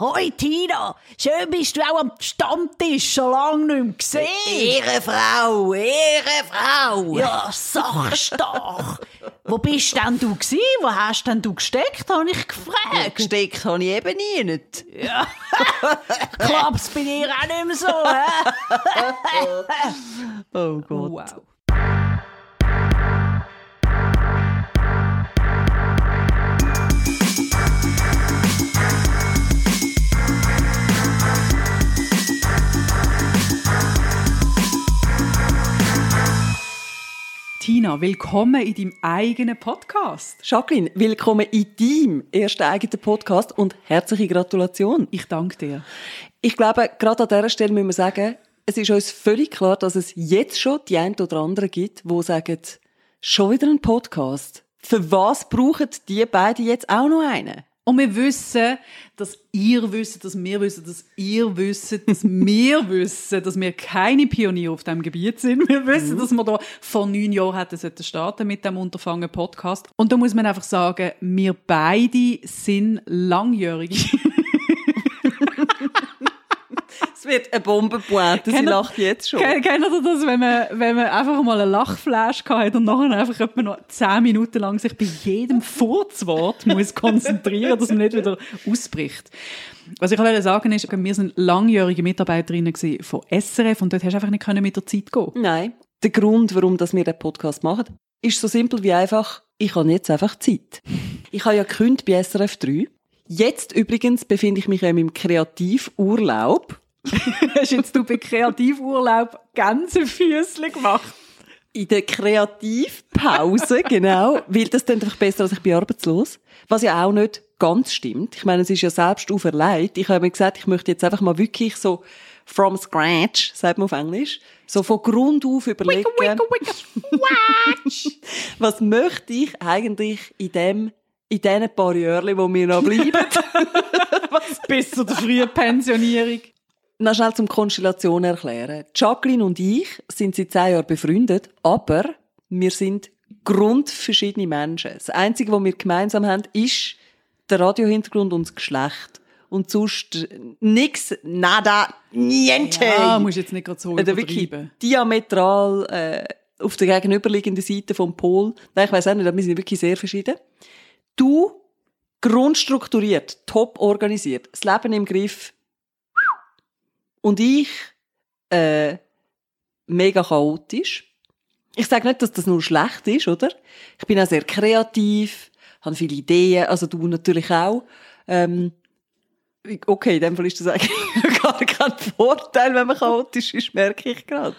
Hoi Tina, schön bist du auch am Stammtisch, schon lange nicht mehr gesehen. Ehrenfrau, Ehrenfrau. Ja, sagst doch. Wo bist denn du gsi? Wo hast denn du gesteckt, habe ich gefragt. Gesteckt habe ich eben nie nicht. Ja. Klappt's bei dir auch nicht mehr so, hä? Oh Gott. Wow. Tina, willkommen in deinem eigenen Podcast. Jacqueline, willkommen in deinem ersten eigenen Podcast und herzliche Gratulation. Ich danke dir. Ich glaube, gerade an dieser Stelle müssen wir sagen, es ist uns völlig klar, dass es jetzt schon die ein oder andere gibt, die sagen, schon wieder ein Podcast. Für was brauchen die beiden jetzt auch noch einen? Und wir wissen, dass ihr wisst, dass wir wissen, dass ihr wisst, dass wir wissen, dass wir keine Pioniere auf diesem Gebiet sind. Wir wissen, dass wir da vor neun Jahren hätten sollten starten mit dem Unterfangen Podcast. Und da muss man einfach sagen, wir beide sind langjährige Es wird eine Bombenpointe, sie lacht jetzt schon. Kennt ihr das, wenn man, wenn man einfach mal einen Lachflash hat und nachher einfach etwa noch zehn Minuten lang sich bei jedem Furzwort muss konzentrieren, dass man nicht wieder ausbricht. Was ich wollte sagen ist, wir sind langjährige Mitarbeiterinnen von SRF und dort hast du einfach nicht mit der Zeit gehen. Nein. Der Grund, warum wir den Podcast machen, ist so simpel wie einfach, ich habe jetzt einfach Zeit. Ich habe ja gekündigt bei SRF 3. Jetzt übrigens befinde ich mich ja in meinem Kreativurlaub. Hast jetzt du bei Kreativurlaub Gänsefüßchen gemacht? In der Kreativpause, genau. Weil das dann einfach besser, als ich bin arbeitslos. Was ja auch nicht ganz stimmt. Ich meine, es ist ja selbst auferlegt. Ich habe mir gesagt, ich möchte jetzt einfach mal wirklich so from scratch, sagt man auf Englisch, so von Grund auf überlegen. was möchte ich eigentlich in dem, in diesen paar Jahren, wo mir noch bleiben? Bis zu der frühen Pensionierung. Noch schnell zum Konstellation erklären. Jacqueline und ich sind seit zehn Jahren befreundet, aber wir sind grundverschiedene Menschen. Das Einzige, was wir gemeinsam haben, ist der Radiohintergrund und das Geschlecht. Und sonst nix, nada, niente. Ja, musst jetzt nicht gerade so Oder wirklich übertreiben. diametral äh, auf der gegenüberliegenden Seite vom Pol. Nein, ich weiß auch nicht, wir sind wirklich sehr verschieden. Du, grundstrukturiert, top organisiert, das Leben im Griff. Und ich, äh, mega chaotisch. Ich sage nicht, dass das nur schlecht ist, oder? Ich bin auch sehr kreativ, habe viele Ideen, also du natürlich auch. Ähm, okay, in dem Fall ist das eigentlich gar kein Vorteil, wenn man chaotisch ist, merke ich gerade.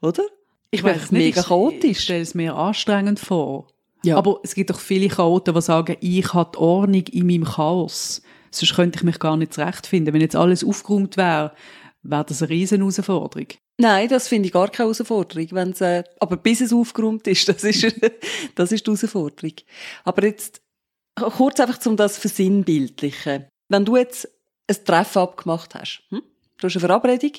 Oder? Ich bin einfach mega Ich chaotisch. stelle es mir anstrengend vor. Ja. Aber es gibt doch viele Chaoten, die sagen, ich habe die Ordnung in meinem Chaos. Sonst könnte ich mich gar nicht zurechtfinden. Wenn jetzt alles aufgeräumt wäre, wäre das eine riesen Herausforderung. Nein, das finde ich gar keine Herausforderung. Wenn's, äh, aber bis es aufgeräumt ist, das ist, das ist die Herausforderung. Aber jetzt kurz einfach zum das Versinnbildlichen. Wenn du jetzt ein Treffen abgemacht hast, hm? du hast eine Verabredung,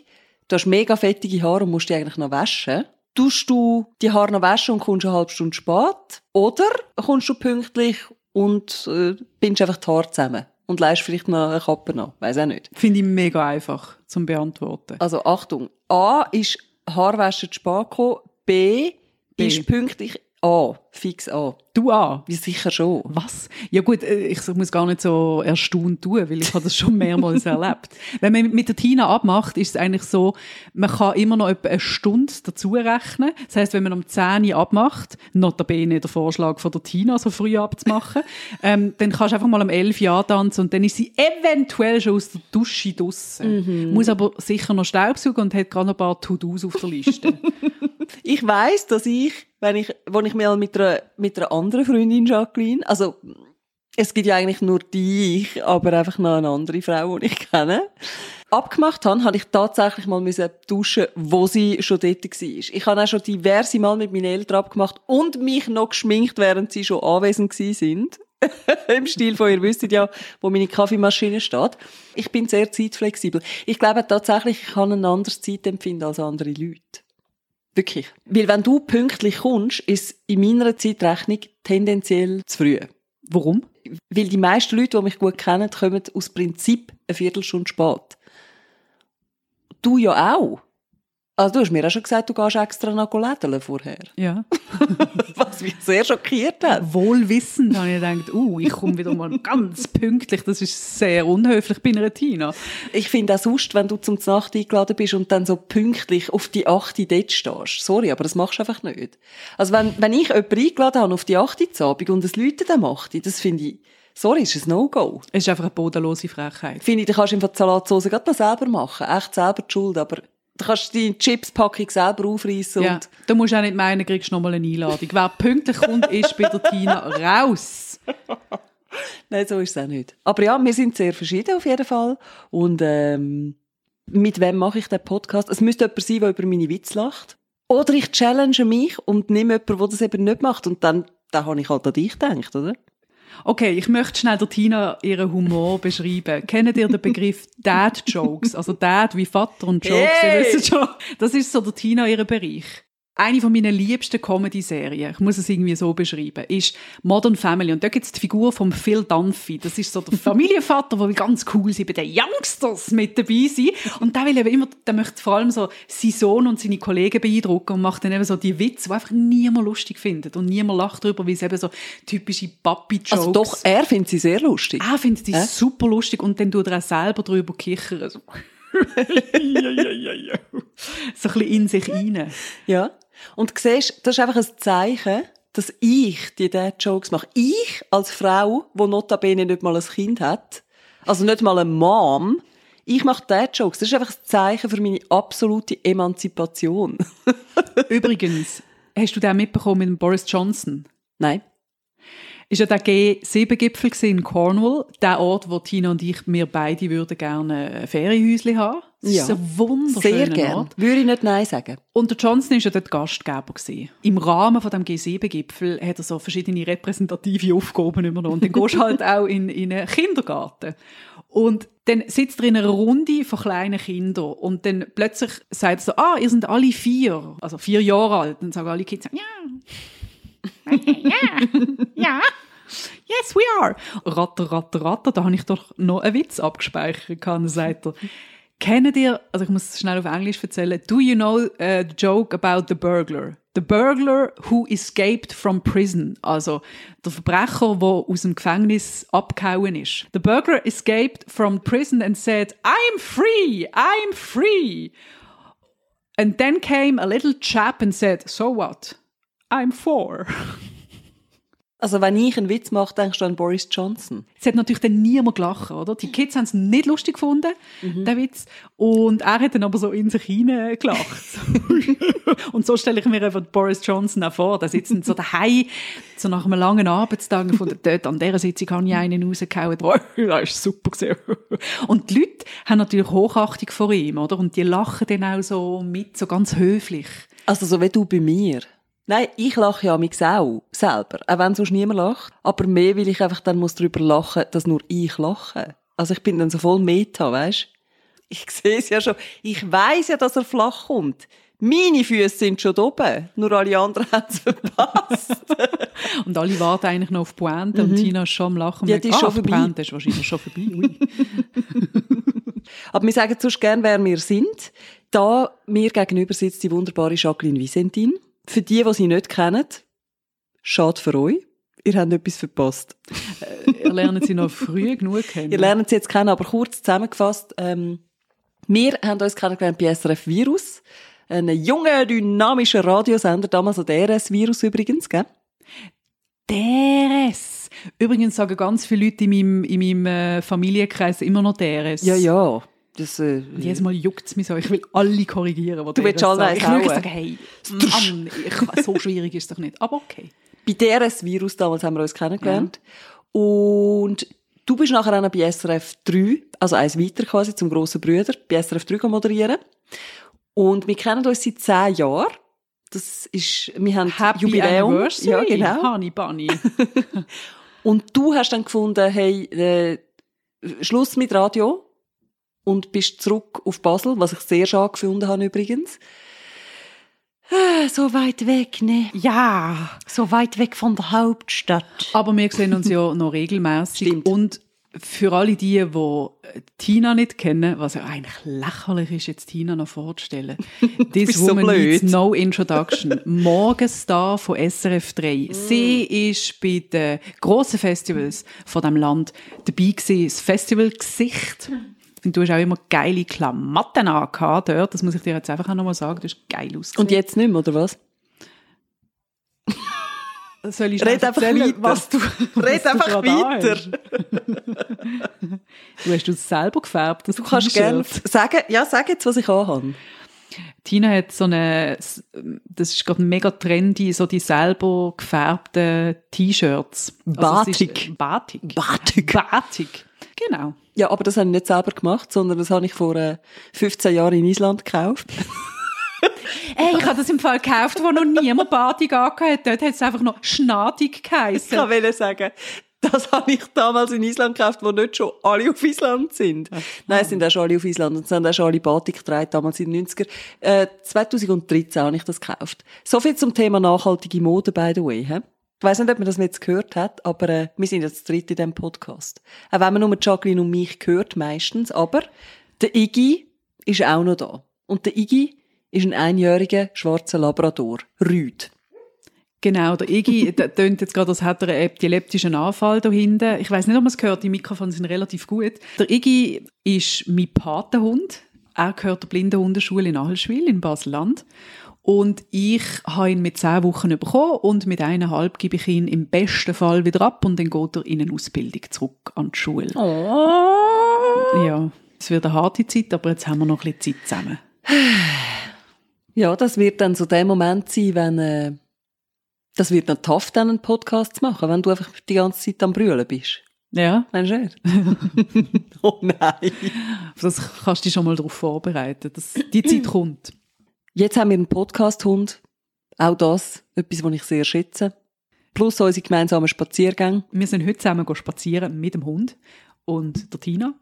du hast mega fettige Haare und musst die eigentlich noch waschen, tust du die Haare noch waschen und kommst eine halbe Stunde spät? Oder kommst du pünktlich und äh, bindest einfach die Haare zusammen und leist vielleicht noch eine Kappe noch? Weiß auch nicht. Finde ich mega einfach zum Beantworten. Also Achtung, A ist Haarwäsche zu spät gekommen, B, B. ist pünktlich A, fix A. Du an. Wie sicher schon. Was? Ja gut, äh, ich muss gar nicht so erstaunt tun, weil ich habe das schon mehrmals erlebt. Wenn man mit der Tina abmacht, ist es eigentlich so, man kann immer noch etwa eine Stunde dazu rechnen. Das heißt, wenn man um 10 Uhr abmacht, notabene der Vorschlag von der Tina, so früh abzumachen, ähm, dann kannst du einfach mal um 11 Uhr tanzen und dann ist sie eventuell schon aus der Dusche draussen. Muss aber sicher noch Staubsaugen und hat gerade noch ein paar To-Dos auf der Liste. Ich weiss, dass ich, wenn ich, wenn ich mal mit einer, mit einer anderen Freundin, Jacqueline, also, es gibt ja eigentlich nur die ich, aber einfach noch eine andere Frau, die ich kenne, abgemacht habe, habe ich tatsächlich mal müssen duschen, wo sie schon dort war. Ich habe auch schon diverse Mal mit meinen Eltern abgemacht und mich noch geschminkt, während sie schon anwesend sind. Im Stil von, ihr wisst ja, wo meine Kaffeemaschine steht. Ich bin sehr zeitflexibel. Ich glaube tatsächlich, ich kann ein anderes Zeitempfinden als andere Leute. Wirklich. Weil wenn du pünktlich kommst, ist in meiner Zeitrechnung tendenziell zu früh. Warum? Weil die meisten Leute, die mich gut kennen, kommen aus Prinzip eine Viertelstunde spät. Du ja auch. Also du hast mir auch schon gesagt, du gehst extra nach lädeln vorher. Ja. Was mich sehr schockiert hat. Wohlwissend habe ich gedacht, uh, ich komme wieder mal ganz pünktlich. Das ist sehr unhöflich bei einer Tina. Ich finde auch sonst, wenn du zum Nacht eingeladen bist und dann so pünktlich auf die 8 dort stehst. Sorry, aber das machst du einfach nicht. Also wenn, wenn ich jemanden eingeladen habe auf die 8 zu Abend und es Leute dann macht, das finde ich, sorry, ist ein No-Go. Es ist einfach eine bodenlose Frechheit. Finde ich, da kannst du einfach die Salatsauce gerade noch selber machen. Echt selber die Schuld, aber da kannst du die Chipspackung selber aufreißen Ja, und da musst du auch nicht meinen, kriegst du nochmal eine Einladung. Wer pünktlich kommt, ist bei der Tina raus. Nein, so ist es auch nicht. Aber ja, wir sind sehr verschieden auf jeden Fall. Und ähm, mit wem mache ich den Podcast? Es müsste jemand sein, der über meine Witze lacht. Oder ich challenge mich und nehme jemanden, der das eben nicht macht. Und dann, dann habe ich halt an dich gedacht, oder? Okay, ich möchte schnell der Tina ihren Humor beschreiben. Kennt ihr den Begriff Dad-Jokes? Also Dad wie Vater und Jokes, Hey! ihr wisst schon. Das ist so der Tina ihren Bereich. Eine von meinen liebsten Comedy-Serien, ich muss es irgendwie so beschreiben, ist Modern Family. Und da gibt es die Figur von Phil Dunphy. Das ist so der Familienvater, der ganz cool sein, bei den Youngsters mit dabei sein. Und der will eben immer, der möchte vor allem so seinen Sohn und seine Kollegen beeindrucken und macht dann eben so die Witze, die einfach niemand lustig findet. Und niemand lacht drüber, weil es eben so typische Papi-Jokes Also doch, er findet sie sehr lustig. er findet die Äh? super lustig und dann tut er auch selber drüber kichern. So. so ein bisschen in sich rein. Ja. Und du siehst, das ist einfach ein Zeichen, dass ich die Dad-Jokes mache. Ich als Frau, die notabene nicht mal ein Kind hat, also nicht mal eine Mom, ich mache Dad-Jokes. Das ist einfach ein Zeichen für meine absolute Emanzipation. Übrigens, hast du den mitbekommen mit Boris Johnson? Nein. Ist ja der G7-Gipfel in Cornwall, der Ort, wo Tina und ich, wir beide würden gerne ein Ferienhäuschen haben. Das Ja. ist ein wunderschöner Sehr gern. Ort. Würde ich nicht Nein sagen. Und der Johnson ist ja dort Gastgeber gewesen. Im Rahmen von dem G7-Gipfel hat er so verschiedene repräsentative Aufgaben übernommen. Und dann gehst du halt auch in, in einen Kindergarten. Und dann sitzt er in einer Runde von kleinen Kindern. Und dann plötzlich sagt er so, ah, ihr seid alle vier. Also vier Jahre alt. Dann sagen alle Kinder, ja. ja. Ja. Yes, we are. Ratter, ratter, ratter. Da habe ich doch noch einen Witz abgespeichert. Dann sagt er, Kennt ihr, also ich muss es schnell auf Englisch erzählen, do you know uh, the joke about the burglar? The burglar who escaped from prison. Also der Verbrecher, der aus dem Gefängnis abgehauen ist. The burglar escaped from prison and said, I'm free, I'm free. And then came a little chap and said, so what? I'm four. Also wenn ich einen Witz mache, denkst du an Boris Johnson. Es hat natürlich dann niemand gelacht, oder? Die Kids haben es nicht lustig gefunden, den Witz. Und er hat dann aber so in sich hinein gelacht. und so stelle ich mir einfach Boris Johnson auch vor. Da sitzt dann so daheim, so nach einem langen Arbeitstag und von dort an dieser Sitzung habe ich einen rausgehauen. Oh, das ist super gewesen. Und die Leute haben natürlich Hochachtung vor ihm, oder? Und die lachen dann auch so mit, so ganz höflich. Also so wie du bei mir. Nein, ich lache ja mich auch selber, auch wenn sonst niemand lacht. Aber mehr, weil ich einfach dann muss darüber lachen, dass nur ich lache. Also ich bin dann so voll Meta, weißt? Ich sehe es ja schon. Ich weiß ja, dass er flach kommt. Meine Füße sind schon oben. Nur alle anderen haben es verpasst. Und alle warten eigentlich noch auf Pointe und Tina ist schon am Lachen. Ja, die ist ah, schon vorbei. Pointe ist wahrscheinlich schon vorbei. Aber wir sagen sonst gern, wer wir sind. Da mir gegenüber sitzt die wunderbare Jacqueline Vicentin. Für die, die sie nicht kennen, schade für euch. Ihr habt etwas verpasst. Ihr lernt sie noch früh genug kennen. Ihr lernt sie jetzt kennen, aber kurz zusammengefasst. Ähm, wir haben uns kennengelernt bei SRF Virus. Ein junger, dynamischer Radiosender, damals an DRS Virus übrigens, gell? DRS. Übrigens sagen ganz viele Leute in meinem, in meinem äh, Familienkreis immer noch DRS. Ja, ja. Das, äh, jedes Mal juckt es mich so. Ich will alle korrigieren, Du willst alle sagen. Ich will sagen, hey, Mann, ich, so schwierig ist es doch nicht. Aber okay. bei DRS Virus damals haben wir uns kennengelernt. Und du bist nachher auch noch bei SRF 3, also eins weiter quasi zum grossen Brüder, bei SRF 3 moderieren. Und wir kennen uns seit zehn Jahren. Das ist, wir haben Happy Jubiläum. Anniversary, Ja, genau. Honey Bunny. Und du hast dann gefunden, hey, äh, Schluss mit Radio und bist zurück auf Basel, was ich sehr schade gefunden habe übrigens. Äh, So weit weg, ne? Ja. So weit weg von der Hauptstadt. Aber wir sehen uns ja noch regelmäßig. Stimmt. Und für alle die, die Tina nicht kennen, was ja eigentlich lächerlich ist, jetzt Tina noch vorzustellen. This so woman blöd. needs no introduction. Morgenstar von SRF 3. Sie ist bei den grossen Festivals von dem Land dabei gewesen. Das Festivalgesicht. Und du hast auch immer geile Klamotten angehabt dort. Das muss ich dir jetzt einfach auch nochmal sagen. Du hast geil ausgesehen. Und jetzt nicht mehr, oder was? Soll ich Red einfach erzählen, weiter. Was du, Red was du einfach gerade weiter. Du hast es selber gefärbt. Du kannst gerne sagen, ja, sag jetzt, was ich anhabe. Tina hat so eine, das ist gerade mega trendy, so die selber gefärbten T-Shirts. Also es ist- Batik. Batik. Batik. Genau. Ja, aber das habe ich nicht selber gemacht, sondern das habe ich vor äh, 15 Jahren in Island gekauft. Ey, ich habe das im Fall gekauft, wo noch niemand Batik angehört hat. Dort hat es einfach noch Schnadig Ich geheissen. wollte sagen, das habe ich damals in Island gekauft, wo nicht schon alle auf Island sind. Nein, es sind auch schon alle auf Island und es haben auch schon alle Batik getragen, damals in den 90er. Äh, 2013 habe ich das gekauft. So viel zum Thema nachhaltige Mode, by the way. He? Ich weiss nicht, ob man das jetzt gehört hat, aber äh, wir sind jetzt dritt in diesem Podcast. Auch wenn man nur Jacqueline und mich hört, meistens. Aber der Iggy ist auch noch da. Und der Iggy ist ein einjähriger schwarzer Labrador. Rüd. Genau, der Iggy tönt jetzt gerade, als hätte er einen epileptischen Anfall da hinten. Ich weiß nicht, ob man es gehört, die Mikrofone sind relativ gut. Der Iggy ist mein Patenhund. Er gehört der Blindenhundeschule in Ahlschwil in Basel-Land. Und ich habe ihn mit zehn Wochen bekommen und mit eineinhalb gebe ich ihn im besten Fall wieder ab und dann geht er in eine Ausbildung zurück an die Schule. Oh. Ja, es wird eine harte Zeit, aber jetzt haben wir noch ein bisschen Zeit zusammen. Ja, das wird dann so der Moment sein, wenn, äh, das wird dann tough, dann einen Podcast zu machen, wenn du einfach die ganze Zeit am Brüllen bist. Ja, Meinst du nicht? oh nein. das kannst du dich schon mal darauf vorbereiten, dass die Zeit kommt. Jetzt haben wir einen Podcast-Hund. Auch das, etwas, was ich sehr schätze. Plus unsere gemeinsamen Spaziergänge. Wir sind heute zusammen spazieren mit dem Hund und der Tina.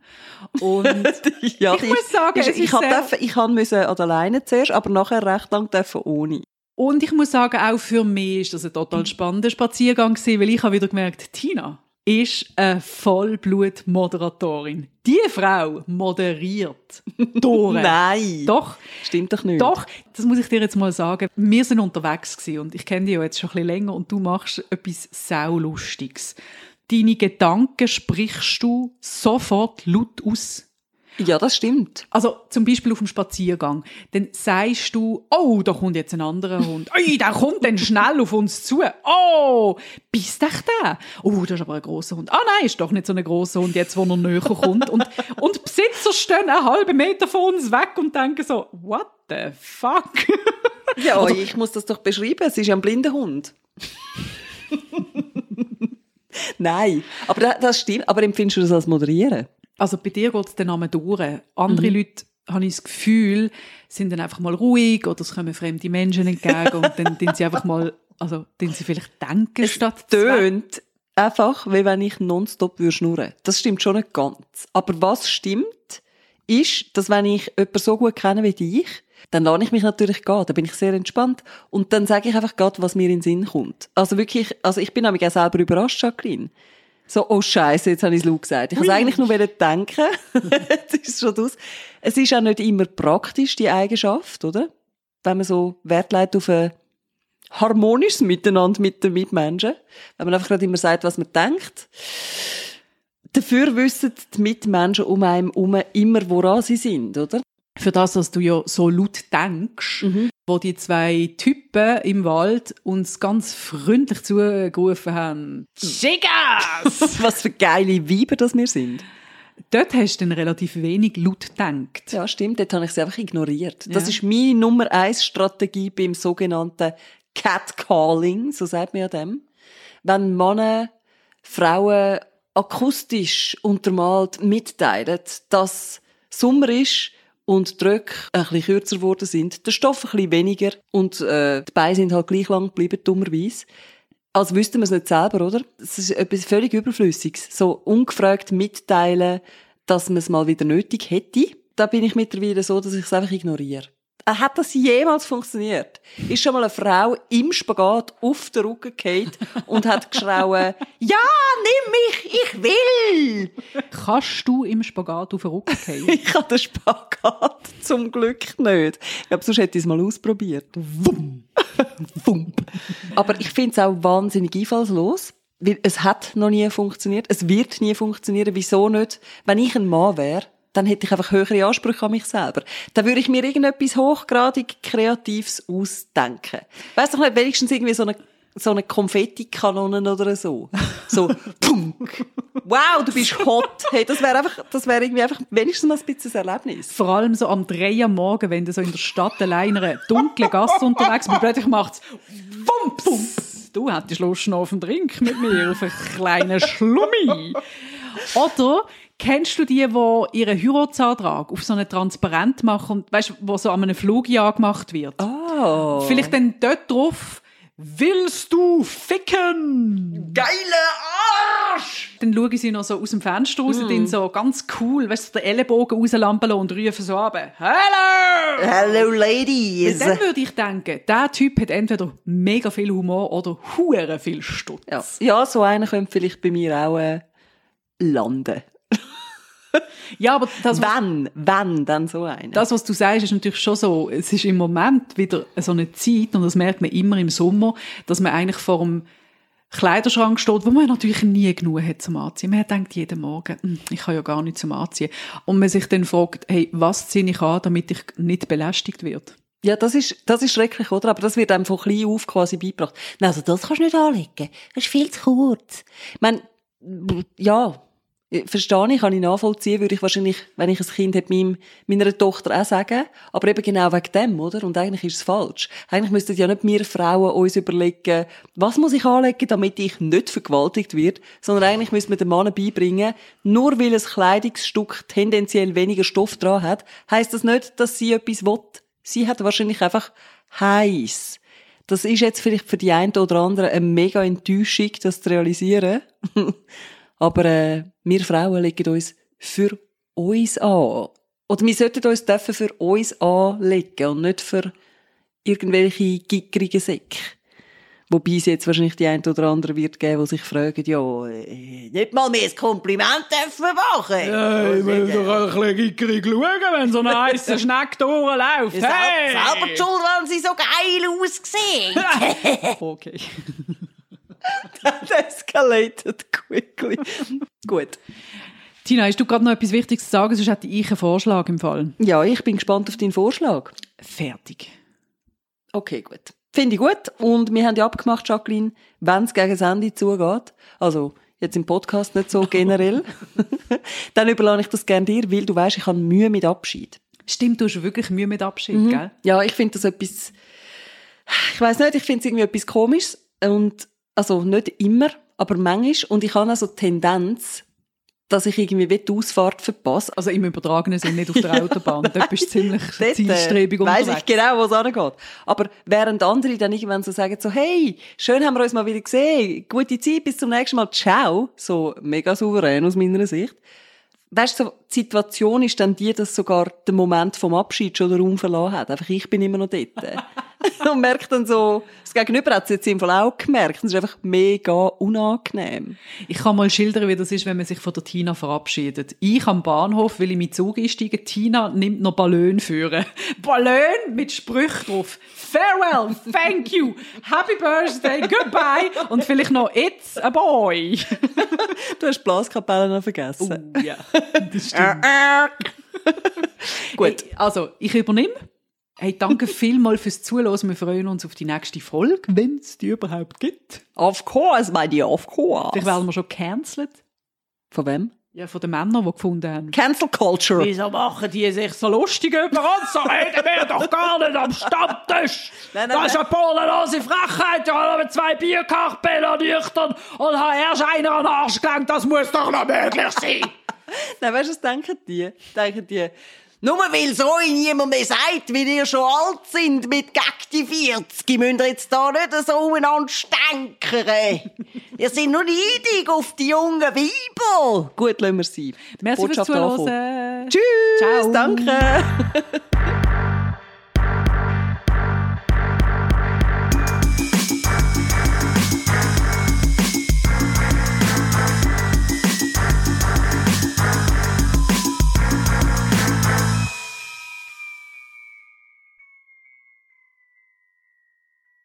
Und ja, Ich muss sagen, ich, ich, ist hab sehr- dürfen, ich müssen an der Leine zuerst, aber nachher recht lang dürfen ohne. Und ich muss sagen, auch für mich ist das ein total spannender Spaziergang gewesen, weil ich habe wieder gemerkt, Tina ist eine Vollblut-Moderatorin. Die Frau moderiert durch. Nein. Doch, Stimmt doch nicht. doch, das muss ich dir jetzt mal sagen. Wir sind unterwegs gewesen und ich kenne dich ja jetzt schon ein bisschen länger und du machst etwas saulustiges. Deine Gedanken sprichst du sofort laut aus. Ja, das stimmt. Also zum Beispiel auf dem Spaziergang. Dann sagst du, oh, da kommt jetzt ein anderer Hund. Ey, der kommt dann schnell auf uns zu. Oh, bist echt der? Oh, das ist aber ein grosser Hund. Ah nein, ist doch nicht so ein grosser Hund, jetzt wo er näher kommt. Und, und Besitzer stehen einen halben Meter von uns weg und denken so, what the fuck? Ja, ich muss das doch beschreiben. Es ist ja ein blinder Hund. Nein, aber da- das stimmt. Aber empfindest du das als Moderieren? Also bei dir geht es den Namen durch. Andere Leute, habe ich das Gefühl, sind dann einfach mal ruhig oder es kommen fremde Menschen entgegen und dann tun sie einfach mal, also tun sie vielleicht denken statt zu Tönt einfach, wie wenn ich nonstop würde schnurren. Das stimmt schon nicht ganz. Aber was stimmt, ist, dass wenn ich jemanden so gut kenne wie dich, dann lade ich mich natürlich gehen. Da bin ich sehr entspannt. Und dann sage ich einfach gerade, was mir in den Sinn kommt. Also wirklich, also ich bin nämlich auch selber überrascht, Jacqueline. So, oh Scheiße, jetzt habe ich es laut gesagt. Ich habe es eigentlich nur denken. jetzt ist es schon aus. Es ist auch nicht immer praktisch, die Eigenschaft, oder? Wenn man so Wert legt auf ein harmonisches Miteinander mit den Mitmenschen. Wenn man einfach gerade immer sagt, was man denkt. Dafür wissen die Mitmenschen um einen herum immer, woran sie sind, oder? Für das, dass du ja so laut denkst, wo die zwei Typen im Wald uns ganz freundlich zugerufen haben. Chicas! Was für geile Weiber das wir sind. Dort hast du dann relativ wenig laut gedacht. Ja, stimmt. Dort habe ich sie einfach ignoriert. Das Ja. ist meine Nummer eins Strategie beim sogenannten Catcalling, so sagt man ja dem. Wenn Männer Frauen akustisch untermalt mitteilen, dass Sommer ist und die Röcke ein bisschen kürzer geworden sind, der Stoff ein bisschen weniger und äh, die Beine sind halt gleich lang geblieben, dummerweise. Als wüssten wir es nicht selber, oder? Es ist etwas völlig Überflüssiges. So ungefragt mitteilen, dass man es mal wieder nötig hätte. Da bin ich mittlerweile so, dass ich es einfach ignoriere. Hat das jemals funktioniert? Ist schon mal eine Frau im Spagat auf den Rücken gefallen und hat geschrauen, ja, nimm mich, ich will! Kannst du im Spagat auf den Rücken fallen? Ich habe den Spagat zum Glück nicht. Ich glaube, sonst hätte ich es mal ausprobiert. Wumm. Wump. Aber ich finde es auch wahnsinnig einfallslos. Weil es hat noch nie funktioniert. Es wird nie funktionieren. Wieso nicht? Wenn ich ein Mann wäre, dann hätte ich einfach höhere Ansprüche an mich selber. Dann würde ich mir irgendetwas hochgradig Kreatives ausdenken. Weißt du nicht, wenigstens irgendwie so eine, so eine Konfettikanone oder so. So, punk. Wow, du bist hot. Hey, das wäre einfach, das wäre irgendwie einfach wenigstens mal ein bisschen ein Erlebnis. Vor allem so am 3 am Morgen, wenn du so in der Stadt allein in einer dunklen Gasse unterwegs bist, plötzlich macht's Wumps. Du hättest Lust noch auf einen Drink mit mir, auf einen kleinen Schlummi. Oder kennst du die, die ihren Heiratsantrag auf so einen Transparent machen und weißt, wo so an einem Flugjahr gemacht wird? Oh. Vielleicht dann dort drauf, willst du ficken? Geile Arsch! Dann schauen sie noch so aus dem Fenster raus, mm. so ganz cool, weißt du, den Ellenbogen rauslampeln und rufen so ab, Hello! Hello, Ladies! Dann würde ich denken, der Typ hat entweder mega viel Humor oder hure viel Stutz. Ja, ja so einer könnte vielleicht bei mir auch äh, landen. Ja, aber das, Wenn, wenn, dann so einer. das, was du sagst, ist natürlich schon so, es ist im Moment wieder so eine Zeit, und das merkt man immer im Sommer, dass man eigentlich vor dem Kleiderschrank steht, wo man natürlich nie genug hat zum Anziehen. Man denkt jeden Morgen, «Hm, ich kann ja gar nicht zum Anziehen. Und man sich dann fragt, hey, was ziehe ich an, damit ich nicht belästigt werde? Ja, das ist, das ist schrecklich, oder? Aber das wird einem von klein auf quasi beigebracht. Nein, also das kannst du nicht anlegen. Das ist viel zu kurz. Ich meine, ja, verstehe ich, kann ich nachvollziehen, würde ich wahrscheinlich, wenn ich ein Kind hätte, meinem, meiner Tochter auch sagen. Aber eben genau wegen dem, oder? Und eigentlich ist es falsch. Eigentlich müssten ja nicht wir Frauen uns überlegen, was muss ich anlegen, damit ich nicht vergewaltigt werde, sondern eigentlich müssen wir den Mann beibringen, nur weil ein Kleidungsstück tendenziell weniger Stoff dran hat, heisst das nicht, dass sie etwas will. Sie hat wahrscheinlich einfach heiß. Das ist jetzt vielleicht für die einen oder anderen eine mega Enttäuschung, das zu realisieren. Aber äh, wir Frauen legen uns für uns an. Oder wir sollten uns dürfen für uns anlegen und nicht für irgendwelche gickrigen Säcke. Wobei es jetzt wahrscheinlich die ein oder andere wird geben, die sich fragen, ja, äh, nicht mal mehr ein Kompliment dürfen wir machen. Ja, ich muss doch ein bisschen gickerig schauen, wenn so eine heisse Schnecke durchläuft. Hey! Selber die schuld, weil sie so geil aussehen. Okay. That escalated quickly. Gut. Tina, hast du gerade noch etwas Wichtiges zu sagen? Sonst hätte ich einen Vorschlag im Fall. Ja, ich bin gespannt auf deinen Vorschlag. Fertig. Okay, gut. Finde ich gut. Und wir haben ja abgemacht, Jacqueline, wenn es gegen das Ende zugeht, also jetzt im Podcast nicht so generell, dann überlasse ich das gerne dir, weil du weißt, ich habe Mühe mit Abschied. Stimmt, du hast wirklich Mühe mit Abschied, Mhm. gell? Ja, ich finde das etwas, ich weiß nicht, ich finde es irgendwie etwas komisches und, also nicht immer, aber manchmal und ich habe also die Tendenz, dass ich irgendwie wie die Ausfahrt verpasse. Also im übertragenen Sinn, nicht auf der Autobahn. Dort bist du ziemlich Dort, äh, zielstrebig weiss unterwegs. ich genau, wo es angeht. Aber während andere dann irgendwann so sagen, so, hey, schön haben wir uns mal wieder gesehen, gute Zeit, bis zum nächsten Mal, ciao, so mega souverän aus meiner Sicht. Weißt du, so, die Situation ist dann die, dass sogar der Moment vom Abschied schon den Raum verlassen hat. Einfach ich bin immer noch dort. Und merkt dann so, das Gegenüber hat es jetzt im Fall auch gemerkt. Es ist einfach mega unangenehm. Ich kann mal schildern, wie das ist, wenn man sich von der Tina verabschiedet. Ich am Bahnhof, will ich mit Zug einsteigen. Tina nimmt noch Ballon führen. Ballon mit Sprüchen drauf. Farewell, thank you, happy birthday, goodbye und vielleicht noch It's a boy. Du hast Blaskapelle noch vergessen. ja, das stimmt. Gut. Hey, also, ich übernehme. Hey, danke vielmals fürs Zuhören. Wir freuen uns auf die nächste Folge, wenn es die überhaupt gibt. Of course, my dear, of course. Vielleicht werden wir schon cancelled. Von wem? Ja, von den Männern, die gefunden haben. Cancel Culture. Wieso machen die sich so lustig über uns? So reden wir doch gar nicht am Stammtisch. Nein, nein, das ist eine bodenlose Frechheit. Ich habe zwei Bierkachbälle nüchtern und habe erst einer an den Arsch gelangt. Das muss doch noch möglich sein. Nein, weißt du, was denken die? Denken die, nur weil so niemand mehr sagt, wie ihr schon alt sind mit gegen die 40, müsst ihr jetzt da nicht so umeinander stänkern. ihr seid nur neidig auf die jungen Weiber. Gut, lassen wir sie. Merci fürs Botschaft angekommen. Zuhören. Tschüss, Ciao. danke.